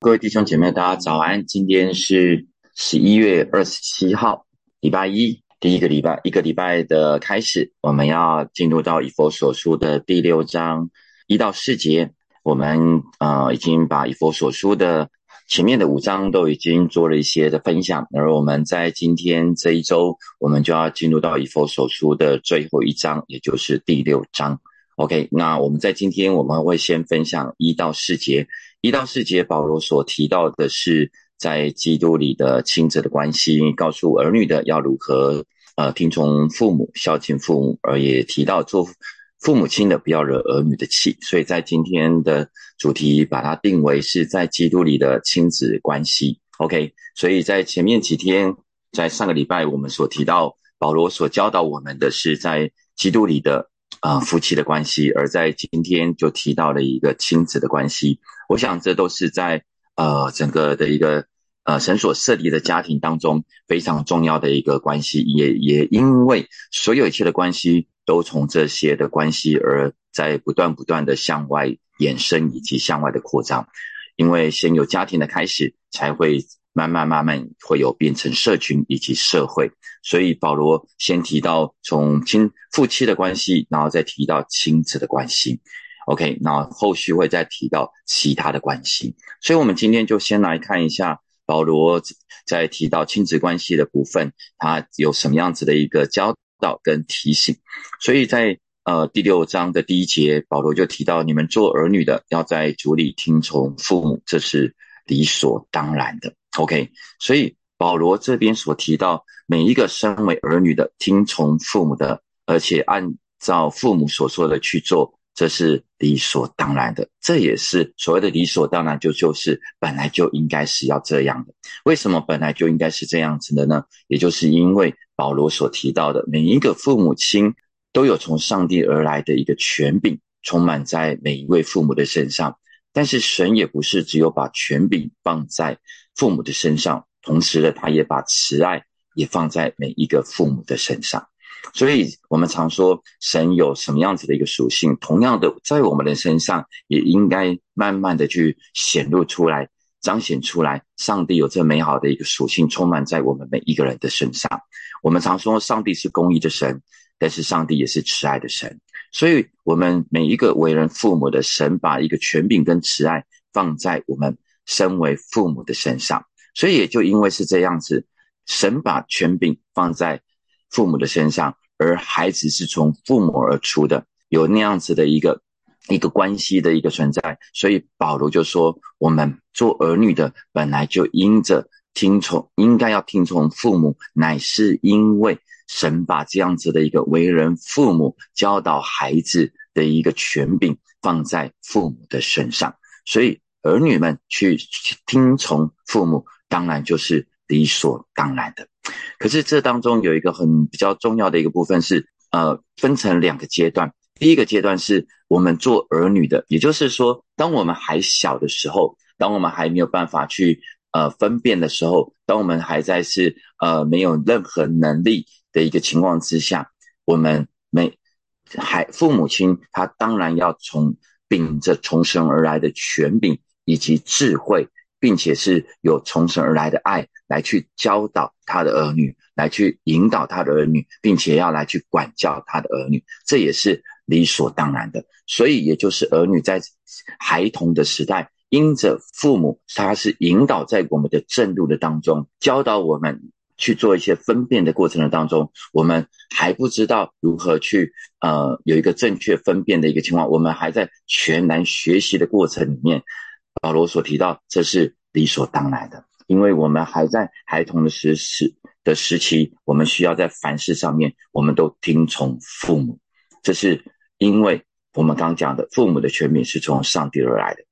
各位弟兄姐妹，大家早安！今天是十一月二十七号，礼拜一，第一个礼拜，一个礼拜的开始，我们要进入到以佛所书的第六章一到四节。我们呃已经把以佛所书的前面的五章都已经做了一些的分享，而我们在今天这一周，我们就要进入到以佛所书的最后一章，也就是第六章。OK，那我们在今天我们会先分享一到四节。一到四节，保罗所提到的是在基督里的亲子的关系，告诉儿女的要如何呃听从父母、孝敬父母，而也提到做父母亲的不要惹儿女的气。所以在今天的主题，把它定为是在基督里的亲子关系。OK，所以在前面几天，在上个礼拜我们所提到，保罗所教导我们的是在基督里的。啊，夫妻的关系，而在今天就提到了一个亲子的关系。我想这都是在呃整个的一个呃神所设立的家庭当中非常重要的一个关系。也也因为所有一切的关系都从这些的关系而在不断不断的向外延伸以及向外的扩张。因为先有家庭的开始，才会。慢慢慢慢会有变成社群以及社会，所以保罗先提到从亲夫妻的关系，然后再提到亲子的关系。OK，那后续会再提到其他的关系。所以，我们今天就先来看一下保罗在提到亲子关系的部分，他有什么样子的一个教导跟提醒。所以在呃第六章的第一节，保罗就提到你们做儿女的要在主里听从父母，这是理所当然的。OK，所以保罗这边所提到，每一个身为儿女的听从父母的，而且按照父母所说的去做，这是理所当然的。这也是所谓的理所当然，就就是本来就应该是要这样的。为什么本来就应该是这样子的呢？也就是因为保罗所提到的，每一个父母亲都有从上帝而来的一个权柄，充满在每一位父母的身上。但是神也不是只有把权柄放在父母的身上，同时呢，他也把慈爱也放在每一个父母的身上。所以，我们常说神有什么样子的一个属性，同样的，在我们的身上也应该慢慢的去显露出来、彰显出来。上帝有这美好的一个属性，充满在我们每一个人的身上。我们常说上帝是公义的神，但是上帝也是慈爱的神。所以，我们每一个为人父母的神，把一个权柄跟慈爱放在我们身为父母的身上。所以，也就因为是这样子，神把权柄放在父母的身上，而孩子是从父母而出的，有那样子的一个一个关系的一个存在。所以，保罗就说，我们做儿女的本来就应着听从，应该要听从父母，乃是因为。神把这样子的一个为人父母教导孩子的一个权柄放在父母的身上，所以儿女们去听从父母，当然就是理所当然的。可是这当中有一个很比较重要的一个部分是，呃，分成两个阶段。第一个阶段是我们做儿女的，也就是说，当我们还小的时候，当我们还没有办法去呃分辨的时候，当我们还在是呃没有任何能力。的一个情况之下，我们每还父母亲他当然要从秉着从神而来的权柄以及智慧，并且是有从神而来的爱来去教导他的儿女，来去引导他的儿女，并且要来去管教他的儿女，这也是理所当然的。所以，也就是儿女在孩童的时代，因着父母他是引导在我们的正路的当中，教导我们。去做一些分辨的过程的当中，我们还不知道如何去呃有一个正确分辨的一个情况，我们还在全然学习的过程里面。保罗所提到，这是理所当然的，因为我们还在孩童的时时的时期，我们需要在凡事上面，我们都听从父母。这是因为我们刚讲的，父母的权柄是从上帝而来的。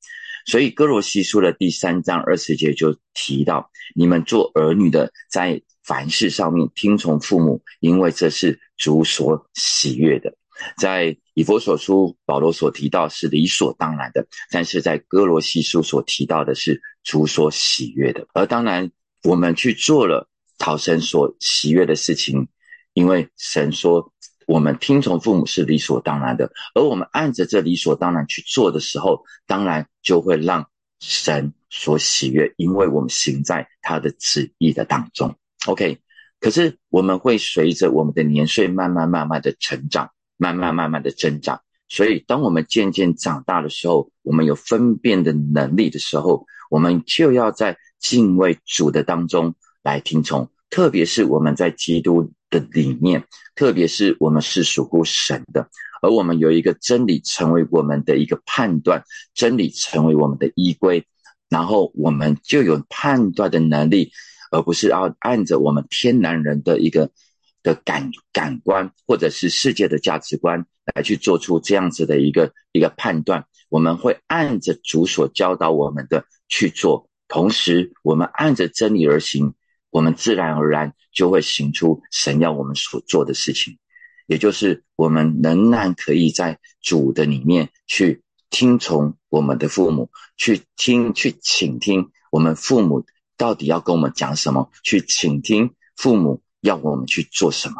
所以哥罗西书的第三章二十节就提到，你们做儿女的在。凡事上面听从父母，因为这是主所喜悦的。在以佛所书，保罗所提到是理所当然的，但是在哥罗西书所提到的是主所喜悦的。而当然，我们去做了讨神所喜悦的事情，因为神说我们听从父母是理所当然的，而我们按着这理所当然去做的时候，当然就会让神所喜悦，因为我们行在他的旨意的当中。OK，可是我们会随着我们的年岁慢慢慢慢的成长，慢慢慢慢的增长。所以，当我们渐渐长大的时候，我们有分辨的能力的时候，我们就要在敬畏主的当中来听从。特别是我们在基督的里面，特别是我们是属乎神的，而我们有一个真理成为我们的一个判断，真理成为我们的依归，然后我们就有判断的能力，而不是要按着我们天然人的一个的感感官或者是世界的价值观来去做出这样子的一个一个判断。我们会按着主所教导我们的去做，同时我们按着真理而行。我们自然而然就会行出神要我们所做的事情，也就是我们仍然可以在主的里面去听从我们的父母，去听、去倾听我们父母到底要跟我们讲什么，去倾听父母要我们去做什么。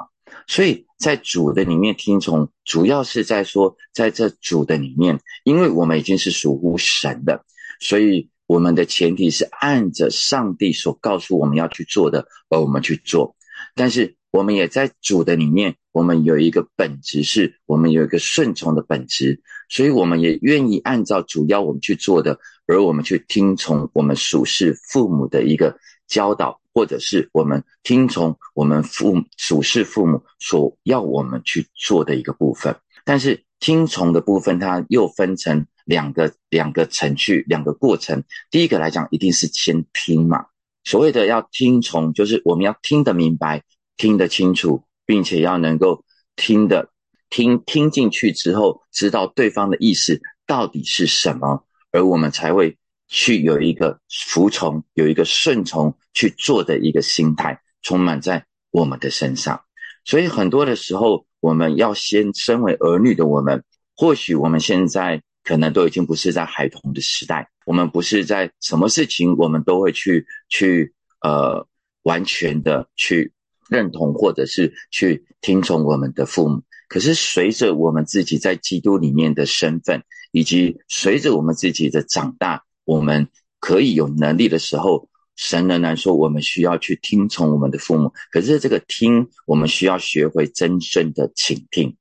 所以在主的里面听从，主要是在说，在这主的里面，因为我们已经是属乎神的，所以。我们的前提是按着上帝所告诉我们要去做的，而我们去做。但是我们也在主的里面，我们有一个本质，是我们有一个顺从的本质，所以我们也愿意按照主要我们去做的，而我们去听从我们属世父母的一个教导，或者是我们听从我们父属世父母所要我们去做的一个部分。但是听从的部分，它又分成。两个两个程序，两个过程。第一个来讲，一定是先听嘛。所谓的要听从，就是我们要听得明白、听得清楚，并且要能够听得听听进去之后，知道对方的意思到底是什么，而我们才会去有一个服从、有一个顺从去做的一个心态，充满在我们的身上。所以很多的时候，我们要先身为儿女的我们，或许我们现在。可能都已经不是在孩童的时代，我们不是在什么事情，我们都会去去呃完全的去认同，或者是去听从我们的父母。可是随着我们自己在基督里面的身份，以及随着我们自己的长大，我们可以有能力的时候，神仍然说我们需要去听从我们的父母。可是这个听，我们需要学会真正的倾听。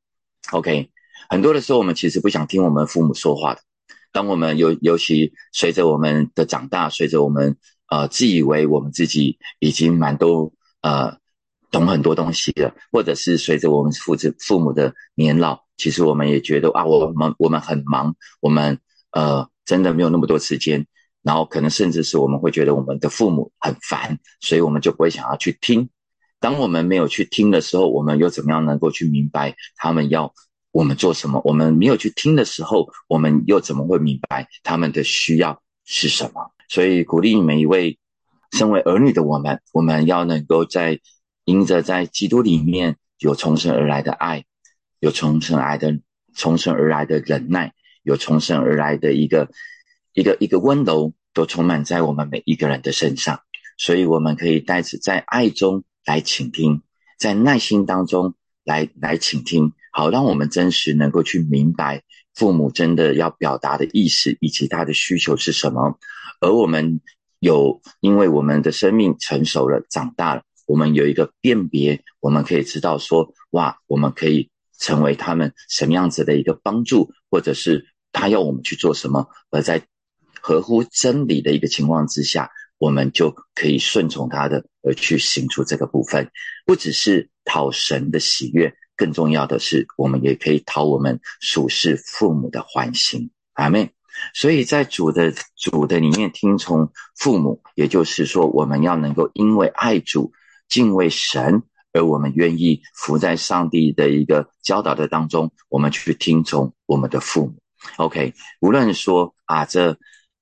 OK。很多的时候，我们其实不想听我们父母说话的。当我们尤尤其随着我们的长大，随着我们呃自以为我们自己已经蛮多呃懂很多东西了，或者是随着我们父子父母的年老，其实我们也觉得啊，我们我们很忙，我们呃真的没有那么多时间。然后可能甚至是我们会觉得我们的父母很烦，所以我们就不会想要去听。当我们没有去听的时候，我们又怎么样能够去明白他们要？我们做什么？我们没有去听的时候，我们又怎么会明白他们的需要是什么？所以鼓励每一位身为儿女的我们，我们要能够在因着在基督里面有重生而来的爱，有重生来的重生而来的忍耐，有重生而来的一个一个一个温柔，都充满在我们每一个人的身上。所以我们可以带着在爱中来倾听，在耐心当中来来倾听。好，让我们真实能够去明白父母真的要表达的意思，以及他的需求是什么。而我们有，因为我们的生命成熟了、长大了，我们有一个辨别，我们可以知道说，哇，我们可以成为他们什么样子的一个帮助，或者是他要我们去做什么，而在合乎真理的一个情况之下，我们就可以顺从他的，而去行出这个部分，不只是讨神的喜悦。更重要的是，我们也可以讨我们属世父母的欢心，阿妹。所以在主的主的里面听从父母，也就是说，我们要能够因为爱主、敬畏神，而我们愿意服在上帝的一个教导的当中，我们去听从我们的父母。OK，无论说啊这。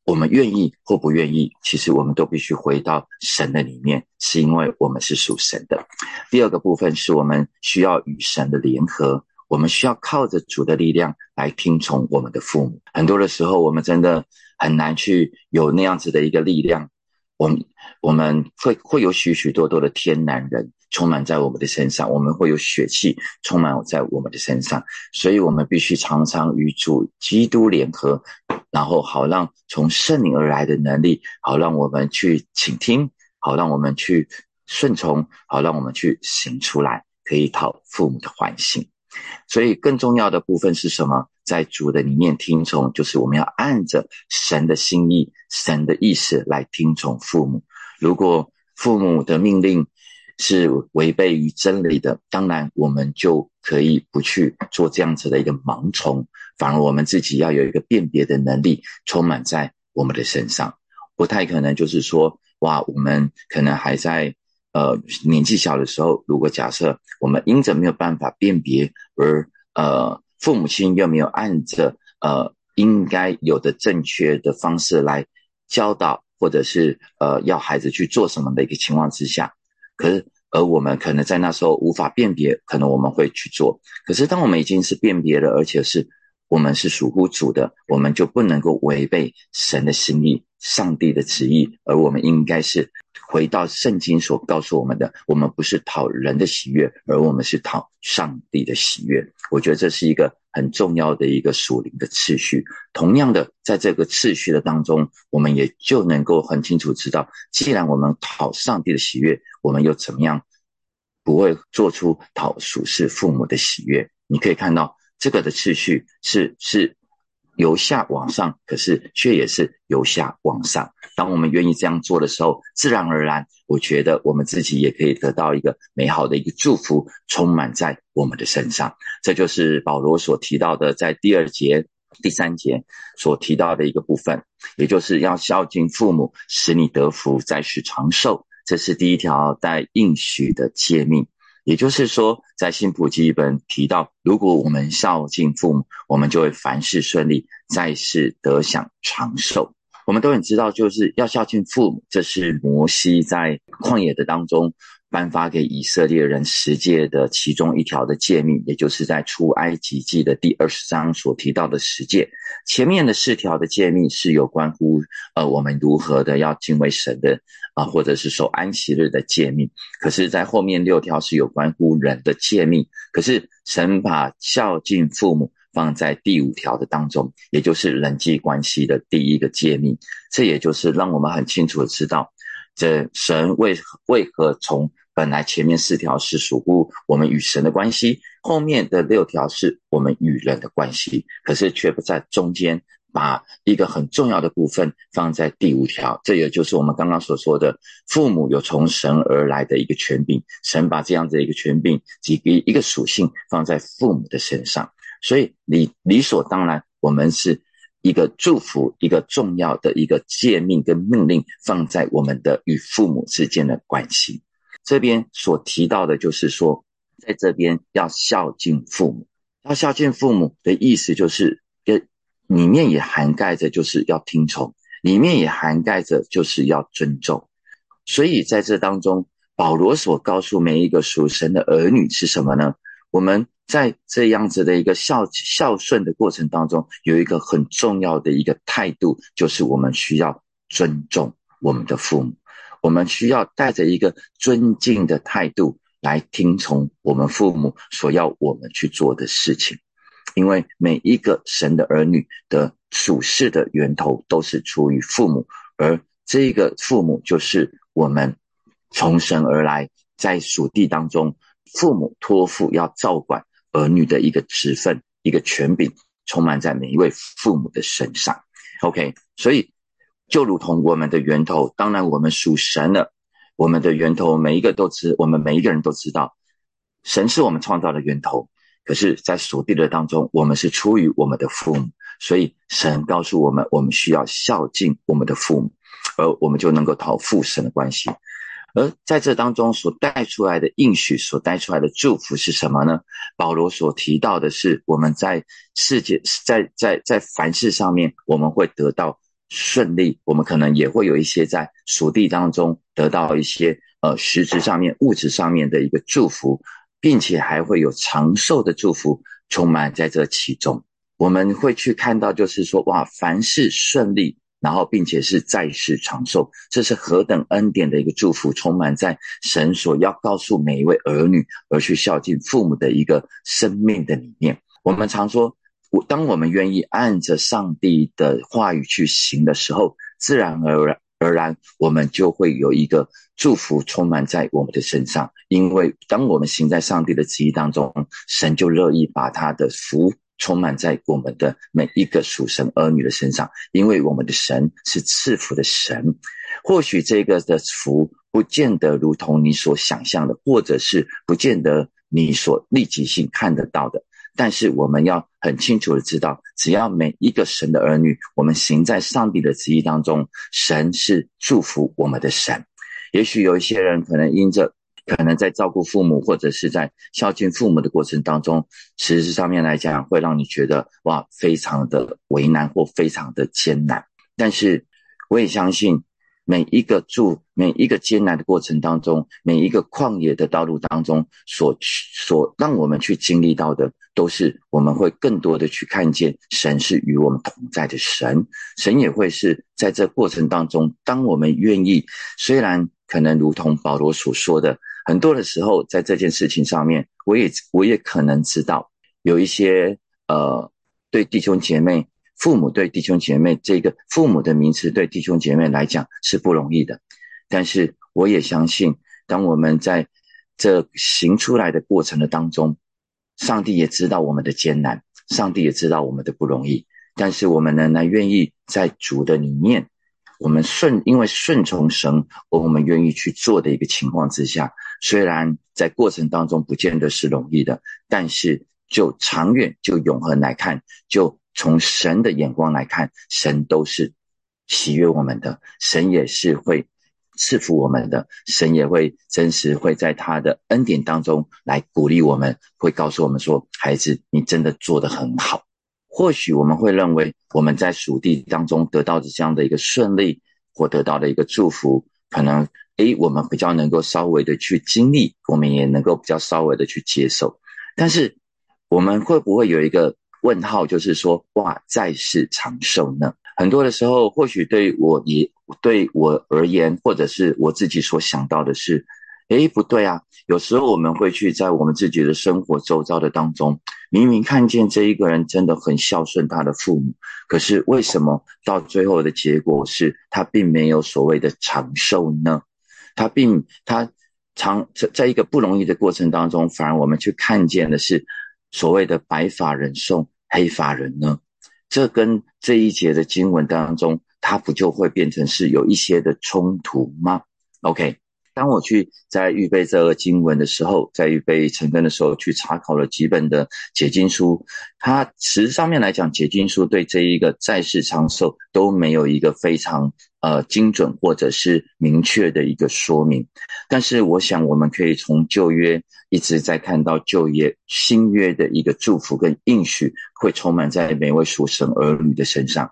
我们愿意或不愿意，其实我们都必须回到神的里面，是因为我们是属神的。第二个部分是我们需要与神的联合，我们需要靠着主的力量来听从我们的父母。很多的时候，我们真的很难去有那样子的一个力量，我们我们会会有许许多多的天男人充满在我们的身上，我们会有血气充满在我们的身上，所以我们必须常常与主基督联合，然后好让从圣灵而来的能力，好让我们去倾听，好让我们去顺从，好让我们去行出来，可以讨父母的欢心。所以更重要的部分是什么？在主的里面听从，就是我们要按着神的心意、神的意思来听从父母。如果父母的命令是违背于真理的，当然我们就可以不去做这样子的一个盲从，反而我们自己要有一个辨别的能力，充满在我们的身上。不太可能就是说，哇，我们可能还在呃年纪小的时候，如果假设我们因着没有办法辨别而呃。父母亲又没有按着呃应该有的正确的方式来教导，或者是呃要孩子去做什么的一个情况之下，可是而我们可能在那时候无法辨别，可能我们会去做。可是当我们已经是辨别了，而且是我们是属乎主的，我们就不能够违背神的心意、上帝的旨意，而我们应该是。回到圣经所告诉我们的，我们不是讨人的喜悦，而我们是讨上帝的喜悦。我觉得这是一个很重要的一个属灵的次序。同样的，在这个次序的当中，我们也就能够很清楚知道，既然我们讨上帝的喜悦，我们又怎么样不会做出讨属世父母的喜悦？你可以看到这个的次序是是。由下往上，可是却也是由下往上。当我们愿意这样做的时候，自然而然，我觉得我们自己也可以得到一个美好的一个祝福，充满在我们的身上。这就是保罗所提到的，在第二节、第三节所提到的一个部分，也就是要孝敬父母，使你得福，在世长寿。这是第一条带应许的诫命。也就是说，在新普基本提到，如果我们孝敬父母，我们就会凡事顺利，在世得享长寿。我们都很知道，就是要孝敬父母，这是摩西在旷野的当中。颁发给以色列人十诫的其中一条的诫命，也就是在出埃及记的第二十章所提到的十诫。前面的四条的诫命是有关乎呃我们如何的要敬畏神的啊，或者是守安息日的诫命。可是，在后面六条是有关乎人的诫命。可是神把孝敬父母放在第五条的当中，也就是人际关系的第一个诫命。这也就是让我们很清楚的知道，这神为为何从本来前面四条是属乎我们与神的关系，后面的六条是我们与人的关系，可是却不在中间把一个很重要的部分放在第五条，这也就是我们刚刚所说的父母有从神而来的一个权柄，神把这样的一个权柄及一个属性放在父母的身上，所以理理所当然，我们是一个祝福，一个重要的一个诫命跟命令放在我们的与父母之间的关系。这边所提到的，就是说，在这边要孝敬父母，要孝敬父母的意思，就是也里面也涵盖着，就是要听从，里面也涵盖着，就是要尊重。所以在这当中，保罗所告诉每一个属神的儿女是什么呢？我们在这样子的一个孝孝顺的过程当中，有一个很重要的一个态度，就是我们需要尊重我们的父母。我们需要带着一个尊敬的态度来听从我们父母所要我们去做的事情，因为每一个神的儿女的属世的源头都是出于父母，而这个父母就是我们从神而来，在属地当中，父母托付要照管儿女的一个职分、一个权柄，充满在每一位父母的身上。OK，所以。就如同我们的源头，当然我们属神的，我们的源头每一个都知，我们每一个人都知道，神是我们创造的源头。可是，在属地的当中，我们是出于我们的父母，所以神告诉我们，我们需要孝敬我们的父母，而我们就能够讨父神的关系。而在这当中所带出来的应许，所带出来的祝福是什么呢？保罗所提到的是，我们在世界，在在在凡事上面，我们会得到。顺利，我们可能也会有一些在属地当中得到一些呃实质上面、物质上面的一个祝福，并且还会有长寿的祝福充满在这其中。我们会去看到，就是说，哇，凡事顺利，然后并且是在世长寿，这是何等恩典的一个祝福，充满在神所要告诉每一位儿女而去孝敬父母的一个生命的里面。我们常说，当我们愿意按着上帝的话语去行的时候，自然而然。而然，我们就会有一个祝福充满在我们的身上，因为当我们行在上帝的旨意当中，神就乐意把他的福充满在我们的每一个属神儿女的身上，因为我们的神是赐福的神。或许这个的福不见得如同你所想象的，或者是不见得你所立即性看得到的。但是我们要很清楚的知道，只要每一个神的儿女，我们行在上帝的旨意当中，神是祝福我们的神。也许有一些人可能因着可能在照顾父母或者是在孝敬父母的过程当中，实质上面来讲，会让你觉得哇，非常的为难或非常的艰难。但是我也相信。每一个住，每一个艰难的过程当中，每一个旷野的道路当中，所所让我们去经历到的，都是我们会更多的去看见神是与我们同在的神。神也会是在这过程当中，当我们愿意，虽然可能如同保罗所说的，很多的时候，在这件事情上面，我也我也可能知道有一些呃，对弟兄姐妹。父母对弟兄姐妹，这个父母的名词对弟兄姐妹来讲是不容易的，但是我也相信，当我们在这行出来的过程的当中，上帝也知道我们的艰难，上帝也知道我们的不容易，但是我们仍然愿意在主的里面，我们顺因为顺从神，我们愿意去做的一个情况之下，虽然在过程当中不见得是容易的，但是就长远就永恒来看，就。从神的眼光来看，神都是喜悦我们的，神也是会赐福我们的，神也会真实会在他的恩典当中来鼓励我们，会告诉我们说：“孩子，你真的做得很好。”或许我们会认为我们在属地当中得到的这样的一个顺利，或得到的一个祝福，可能诶，我们比较能够稍微的去经历，我们也能够比较稍微的去接受。但是我们会不会有一个？问号就是说，哇，在世长寿呢？很多的时候，或许对我也对我而言，或者是我自己所想到的是，诶，不对啊。有时候我们会去在我们自己的生活周遭的当中，明明看见这一个人真的很孝顺他的父母，可是为什么到最后的结果是他并没有所谓的长寿呢？他并他长在在一个不容易的过程当中，反而我们去看见的是所谓的白发人送。黑发人呢？这跟这一节的经文当中，它不就会变成是有一些的冲突吗？OK。当我去在预备这个经文的时候，在预备成根的时候，去查考了几本的解经书，它实上面来讲，解经书对这一个在世长寿都没有一个非常呃精准或者是明确的一个说明。但是我想，我们可以从旧约一直在看到旧约、新约的一个祝福跟应许，会充满在每位属神儿女的身上。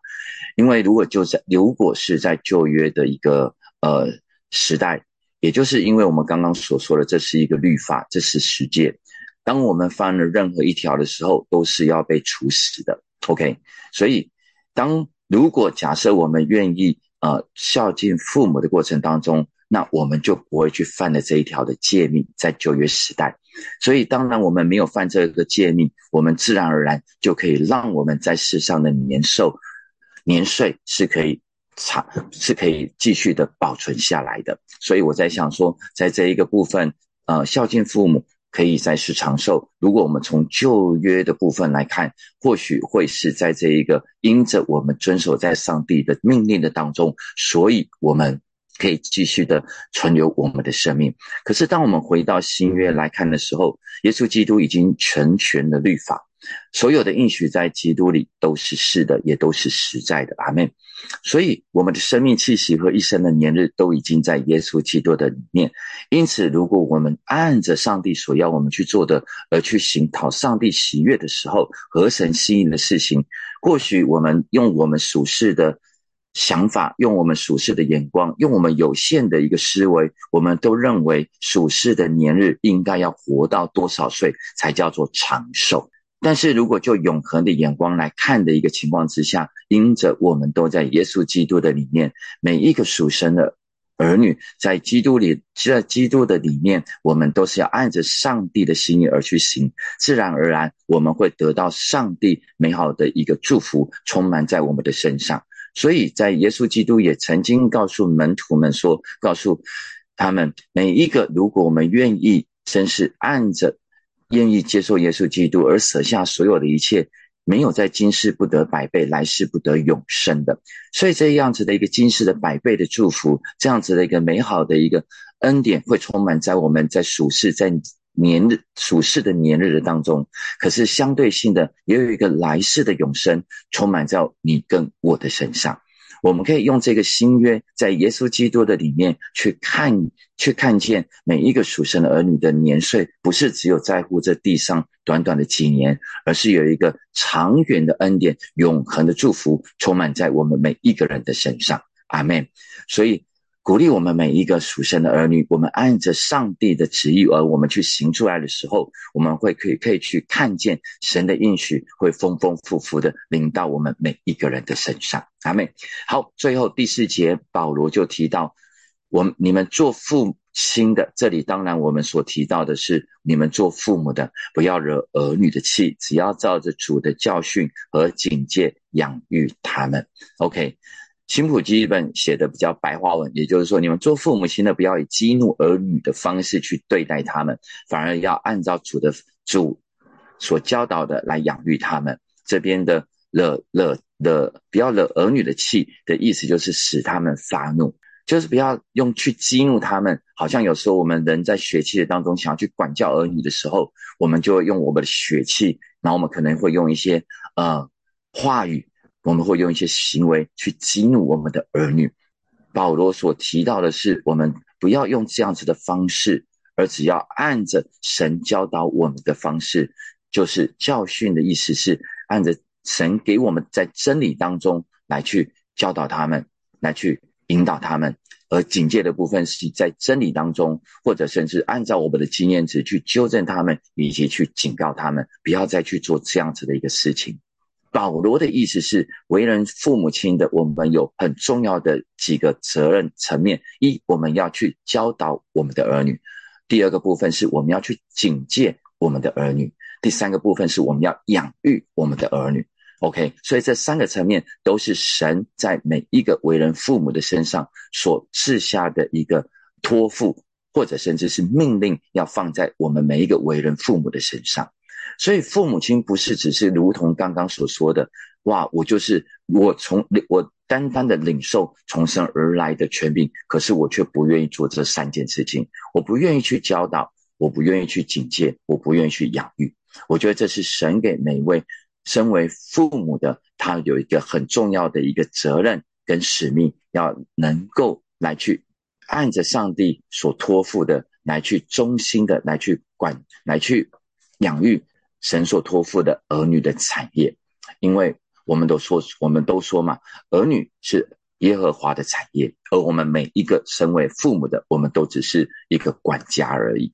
因为如果就在如果是在旧约的一个呃时代。也就是因为我们刚刚所说的，这是一个律法，这是实践。当我们犯了任何一条的时候，都是要被处死的。OK，所以当如果假设我们愿意呃孝敬父母的过程当中，那我们就不会去犯了这一条的诫命，在旧约时代。所以当然我们没有犯这个诫命，我们自然而然就可以让我们在世上的年寿年岁是可以。长是可以继续的保存下来的，所以我在想说，在这一个部分，呃，孝敬父母可以在世长寿。如果我们从旧约的部分来看，或许会是在这一个因着我们遵守在上帝的命令的当中，所以我们可以继续的存留我们的生命。可是当我们回到新约来看的时候，耶稣基督已经成全了律法。所有的应许在基督里都是是的，也都是实在的。阿门。所以我们的生命气息和一生的年日都已经在耶稣基督的里面。因此，如果我们按着上帝所要我们去做的而去行讨上帝喜悦的时候，合神心意的事情，或许我们用我们属世的想法，用我们属世的眼光，用我们有限的一个思维，我们都认为属世的年日应该要活到多少岁才叫做长寿。但是如果就永恒的眼光来看的一个情况之下，因着我们都在耶稣基督的里面，每一个属神的儿女在基督里，在基督的里面，我们都是要按着上帝的心意而去行，自然而然我们会得到上帝美好的一个祝福，充满在我们的身上。所以在耶稣基督也曾经告诉门徒们说，告诉他们每一个，如果我们愿意，真是按着。愿意接受耶稣基督而舍下所有的一切，没有在今世不得百倍，来世不得永生的。所以这样子的一个今世的百倍的祝福，这样子的一个美好的一个恩典，会充满在我们在属世在年日属世的年日的当中。可是相对性的，也有一个来世的永生，充满在你跟我的身上。我们可以用这个新约，在耶稣基督的里面去看，去看见每一个属神的儿女的年岁，不是只有在乎这地上短短的几年，而是有一个长远的恩典、永恒的祝福，充满在我们每一个人的身上。阿门。所以。鼓励我们每一个属神的儿女，我们按着上帝的旨意而我们去行出来的时候，我们会可以可以去看见神的应许会丰丰富富的临到我们每一个人的身上。阿妹，好，最后第四节，保罗就提到，我们你们做父亲的，这里当然我们所提到的是你们做父母的，不要惹儿女的气，只要照着主的教训和警戒养育他们。OK。新普基本写的比较白话文，也就是说，你们做父母亲的不要以激怒儿女的方式去对待他们，反而要按照主的主所教导的来养育他们。这边的惹惹惹，不要惹儿女的气的意思，就是使他们发怒，就是不要用去激怒他们。好像有时候我们人在血气的当中想要去管教儿女的时候，我们就会用我们的血气，然后我们可能会用一些呃话语。我们会用一些行为去激怒我们的儿女。保罗所提到的是，我们不要用这样子的方式，而只要按着神教导我们的方式，就是教训的意思是按着神给我们在真理当中来去教导他们，来去引导他们。而警戒的部分是在真理当中，或者甚至按照我们的经验值去纠正他们，以及去警告他们，不要再去做这样子的一个事情。保罗的意思是，为人父母亲的，我们有很重要的几个责任层面：一，我们要去教导我们的儿女；第二个部分是我们要去警戒我们的儿女；第三个部分是我们要养育我们的儿女。OK，所以这三个层面都是神在每一个为人父母的身上所赐下的一个托付，或者甚至是命令，要放在我们每一个为人父母的身上。所以父母亲不是只是如同刚刚所说的，哇，我就是我从我单单的领受从生而来的权柄，可是我却不愿意做这三件事情，我不愿意去教导，我不愿意去警戒，我不愿意去养育。我觉得这是神给每一位身为父母的，他有一个很重要的一个责任跟使命，要能够来去按着上帝所托付的来去忠心的来去管，来去养育。神所托付的儿女的产业，因为我们都说，我们都说嘛，儿女是耶和华的产业，而我们每一个身为父母的，我们都只是一个管家而已。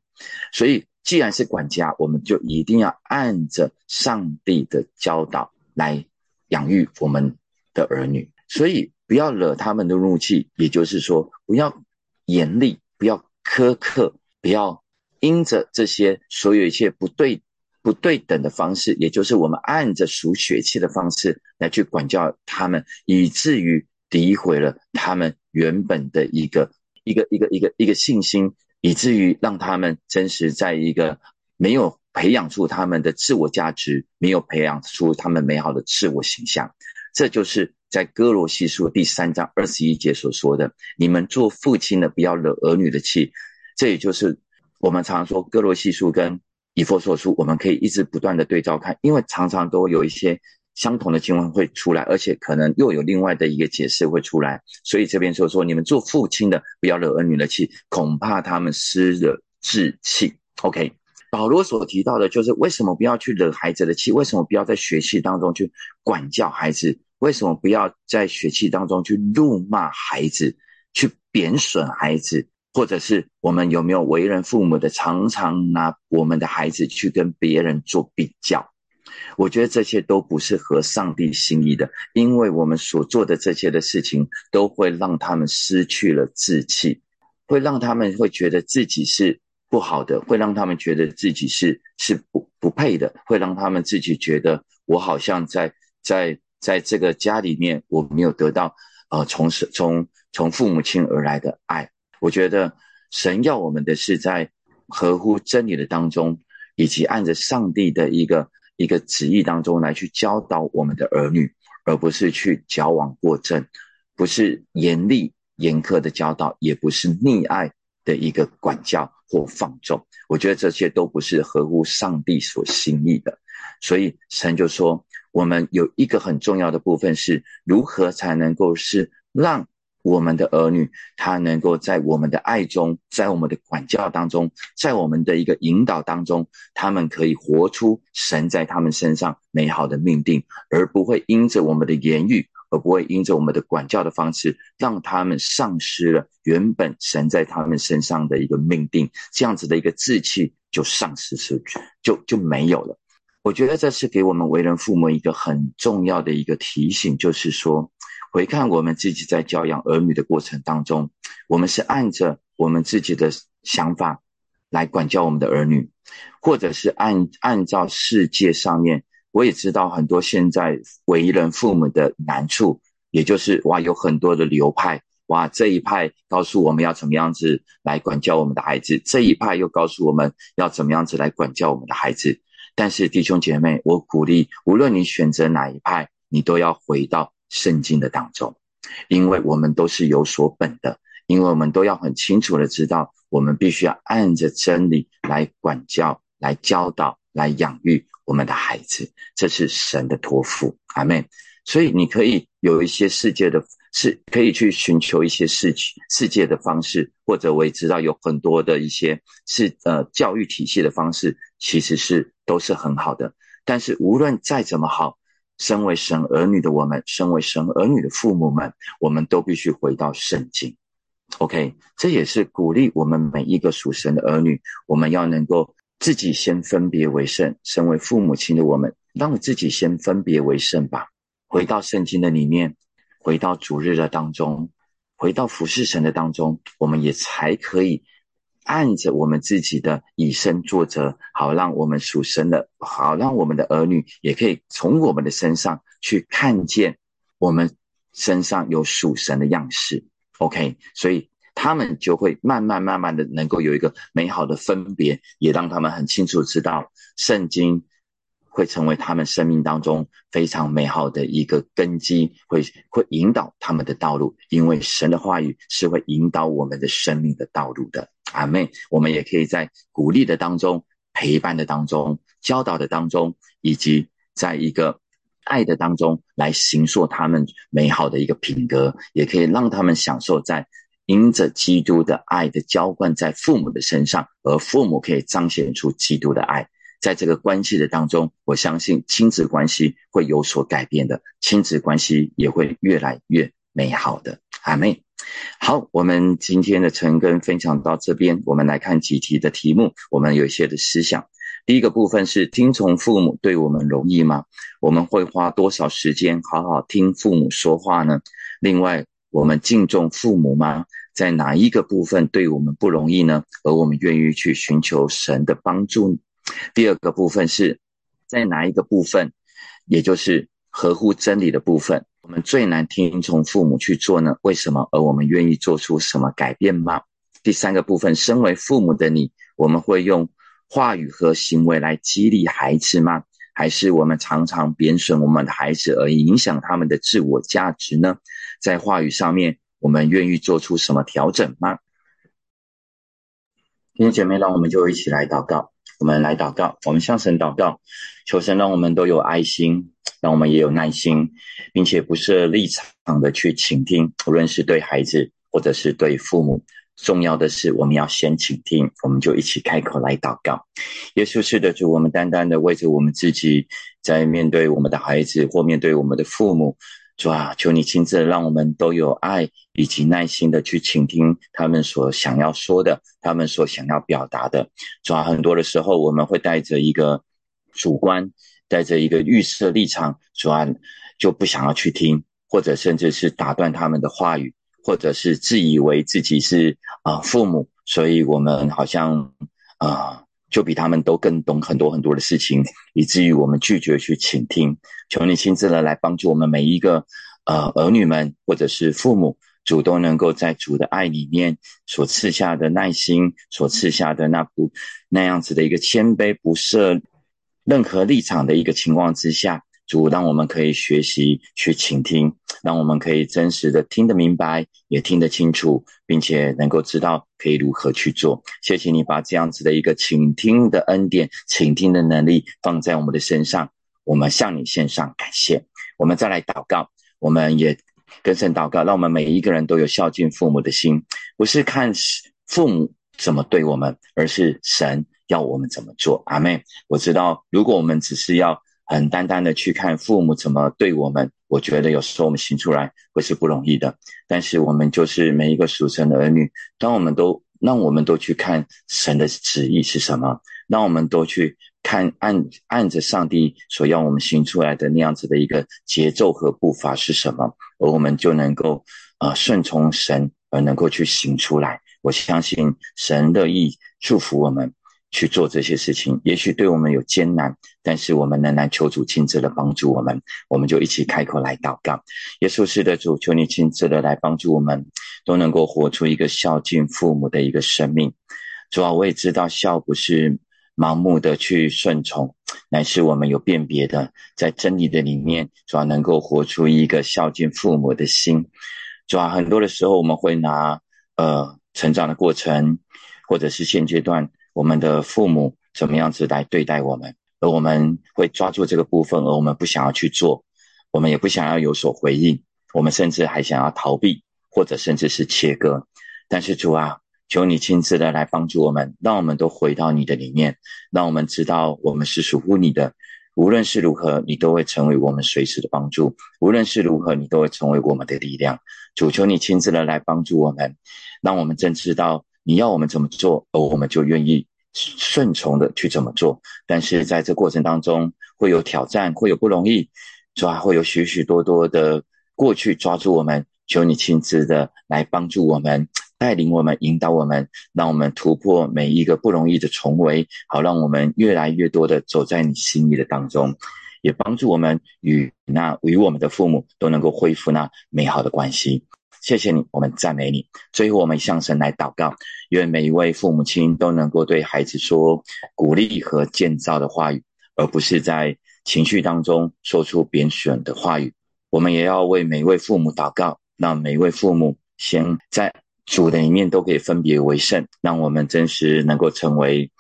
所以，既然是管家，我们就一定要按着上帝的教导来养育我们的儿女。所以，不要惹他们的怒气，也就是说，不要严厉，不要苛刻，不要因着这些所有一切不对。不对等的方式，也就是我们按着数血气的方式来去管教他们，以至于诋毁了他们原本的一个一个一个一个一个信心，以至于让他们真实在一个没有培养出他们的自我价值，没有培养出他们美好的自我形象。这就是在哥罗西书第三章二十一节所说的：“你们做父亲的，不要惹儿女的气。”这也就是我们常说哥罗西书跟。以佛所书，我们可以一直不断的对照看，因为常常都有一些相同的经文会出来，而且可能又有另外的一个解释会出来。所以这边就说，你们做父亲的不要惹儿女的气，恐怕他们失了志气。OK，保罗所提到的就是为什么不要去惹孩子的气？为什么不要在学气当中去管教孩子？为什么不要在学气当中去怒骂孩子，去贬损孩子？或者是我们有没有为人父母的，常常拿我们的孩子去跟别人做比较我觉得这些都不是合上帝心意的，因为我们所做的这些的事情，都会让他们失去了志气，会让他们会觉得自己是不好的，会让他们觉得自己是是不不配的，会让他们自己觉得我好像在在在这个家里面我没有得到呃从从从父母亲而来的爱。我觉得神要我们的是在合乎真理的当中，以及按着上帝的一个。一个旨意当中来去教导我们的儿女，而不是去矫枉过正，不是严厉严苛的教导，也不是溺爱的一个管教或放纵。我觉得这些都不是合乎上帝所心意的。所以神就说，我们有一个很重要的部分是如何才能够是让。我们的儿女，他能够在我们的爱中，在我们的管教当中，在我们的一个引导当中，他们可以活出神在他们身上美好的命定，而不会因着我们的言语，而不会因着我们的管教的方式，让他们丧失了原本神在他们身上的一个命定，这样子的一个志气就丧失失去，就就没有了。我觉得这是给我们为人父母一个很重要的一个提醒，就是说。回看我们自己在教养儿女的过程当中，我们是按着我们自己的想法来管教我们的儿女，或者是按按照世界上面，我也知道很多现在为人父母的难处，也就是哇，有很多的流派，哇，这一派告诉我们要怎么样子来管教我们的孩子，这一派又告诉我们要怎么样子来管教我们的孩子。但是弟兄姐妹，我鼓励，无论你选择哪一派，你都要回到。圣经的当中，因为我们都是有所本的，因为我们都要很清楚的知道，我们必须要按着真理来管教、来教导、来养育我们的孩子，这是神的托付。阿门。所以你可以有一些世界的，是可以去寻求一些世世界的方式，或者我也知道有很多的一些是呃教育体系的方式，其实是都是很好的。但是无论再怎么好。身为神儿女的我们，身为神儿女的父母们，我们都必须回到圣经。OK，这也是鼓励我们每一个属神的儿女，我们要能够自己先分别为圣。身为父母亲的我们，让自己先分别为圣吧。回到圣经的里面，回到主日的当中，回到服侍神的当中，我们也才可以。按着我们自己的以身作则，好让我们属神的，好让我们的儿女也可以从我们的身上去看见我们身上有属神的样式。OK，所以他们就会慢慢慢慢的能够有一个美好的分别，也让他们很清楚知道圣经。会成为他们生命当中非常美好的一个根基，会会引导他们的道路，因为神的话语是会引导我们的生命的道路的。阿妹，我们也可以在鼓励的当中、陪伴的当中、教导的当中，以及在一个爱的当中来形塑他们美好的一个品格，也可以让他们享受在因着基督的爱的浇灌在父母的身上，而父母可以彰显出基督的爱。在这个关系的当中，我相信亲子关系会有所改变的，亲子关系也会越来越美好的。阿妹，好，我们今天的晨更分享到这边，我们来看几题的题目，我们有一些的思想。第一个部分是听从父母对我们容易吗？我们会花多少时间好好听父母说话呢？另外，我们敬重父母吗？在哪一个部分对我们不容易呢？而我们愿意去寻求神的帮助？第二个部分是在哪一个部分，也就是合乎真理的部分，我们最难听从父母去做呢？为什么？而我们愿意做出什么改变吗？第三个部分，身为父母的你，我们会用话语和行为来激励孩子吗？还是我们常常贬损我们的孩子，而影响他们的自我价值呢？在话语上面，我们愿意做出什么调整吗？弟兄姐妹，让我们就一起来祷告。我们来祷告，我们向神祷告，求神让我们都有爱心，让我们也有耐心，并且不设立场的去倾听，无论是对孩子或者是对父母。重要的是，我们要先倾听，我们就一起开口来祷告。耶稣是的主，我们单单的为着我们自己，在面对我们的孩子或面对我们的父母。主啊，求你亲自让我们都有爱以及耐心的去倾听他们所想要说的，他们所想要表达的。主啊，很多的时候我们会带着一个主观、带着一个预设立场，主啊，就不想要去听，或者甚至是打断他们的话语，或者是自以为自己是啊父母，所以我们好像啊。就比他们都更懂很多很多的事情，以至于我们拒绝去倾听。求你亲自的来帮助我们每一个呃儿女们，或者是父母，主动能够在主的爱里面所赐下的耐心，所赐下的那不那样子的一个谦卑，不设任何立场的一个情况之下。主让我们可以学习去倾听，让我们可以真实的听得明白，也听得清楚，并且能够知道可以如何去做。谢谢你把这样子的一个倾听的恩典、倾听的能力放在我们的身上，我们向你献上感谢。我们再来祷告，我们也跟神祷告，让我们每一个人都有孝敬父母的心，不是看父母怎么对我们，而是神要我们怎么做。阿妹，我知道，如果我们只是要。很单单的去看父母怎么对我们，我觉得有时候我们行出来会是不容易的。但是我们就是每一个属神的儿女，当我们都让我们都去看神的旨意是什么，让我们都去看按按着上帝所要我们行出来的那样子的一个节奏和步伐是什么，而我们就能够呃顺从神而能够去行出来。我相信神乐意祝福我们。去做这些事情，也许对我们有艰难，但是我们仍然求主亲自的帮助我们，我们就一起开口来祷告。耶稣是的主，求你亲自的来帮助我们，都能够活出一个孝敬父母的一个生命。主啊，我也知道孝不是盲目的去顺从，乃是我们有辨别的，在真理的里面，主要能够活出一个孝敬父母的心。主啊，很多的时候我们会拿呃成长的过程，或者是现阶段。我们的父母怎么样子来对待我们，而我们会抓住这个部分，而我们不想要去做，我们也不想要有所回应，我们甚至还想要逃避，或者甚至是切割。但是主啊，求你亲自的来帮助我们，让我们都回到你的里面，让我们知道我们是属乎你的。无论是如何，你都会成为我们随时的帮助；无论是如何，你都会成为我们的力量。主求你亲自的来帮助我们，让我们真知道。你要我们怎么做，而我们就愿意顺从的去怎么做。但是在这过程当中，会有挑战，会有不容易，抓会有许许多多的过去抓住我们。求你亲自的来帮助我们，带领我们，引导我们，让我们突破每一个不容易的重围，好让我们越来越多的走在你心意的当中，也帮助我们与那与我们的父母都能够恢复那美好的关系。谢谢你，我们赞美你。最后，我们向神来祷告，愿每一位父母亲都能够对孩子说鼓励和建造的话语，而不是在情绪当中说出贬损的话语。我们也要为每一位父母祷告，让每一位父母先在主的里面都可以分别为圣，让我们真实能够成为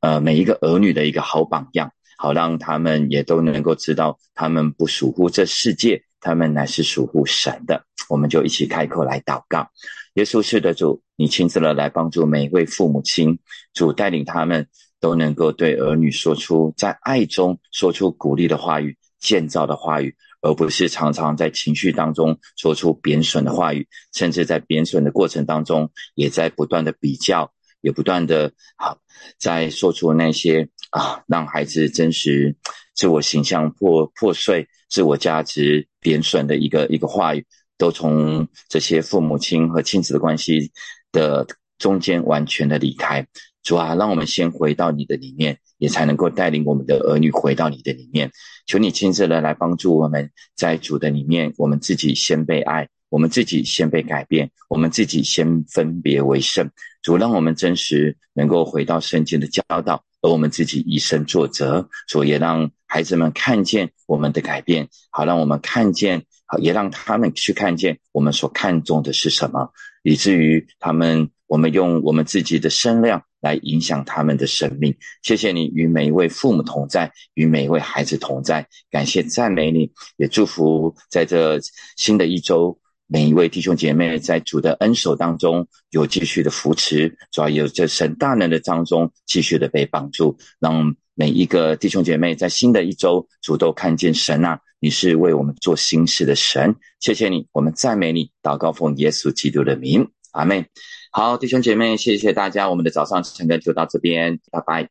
呃每一个儿女的一个好榜样，好让他们也都能够知道，他们不属乎这世界。他们乃是属乎神的，我们就一起开口来祷告。耶稣是的主，你亲自的来帮助每一位父母亲，主带领他们都能够对儿女说出在爱中说出鼓励的话语、建造的话语，而不是常常在情绪当中说出贬损的话语，甚至在贬损的过程当中，也在不断的比较，也不断的好在说出那些啊，让孩子真实自我形象破破碎。自我价值贬损的一个一个话语，都从这些父母亲和亲子的关系的中间完全的离开。主啊，让我们先回到你的里面，也才能够带领我们的儿女回到你的里面。求你亲自的来帮助我们，在主的里面，我们自己先被爱，我们自己先被改变，我们自己先分别为圣。主，让我们真实能够回到圣经的教导。而我们自己以身作则，主也让孩子们看见我们的改变，好让我们看见，也让他们去看见我们所看重的是什么，以至于他们，我们用我们自己的声量来影响他们的生命。谢谢你与每一位父母同在，与每一位孩子同在，感谢赞美你，也祝福在这新的一周。每一位弟兄姐妹在主的恩手当中有继续的扶持，主要有这神大能的当中继续的被帮助，让每一个弟兄姐妹在新的一周主动看见神啊，你是为我们做新事的神，谢谢你，我们赞美你，祷告奉耶稣基督的名，阿妹。好，弟兄姐妹，谢谢大家，我们的早上晨更就到这边，拜拜。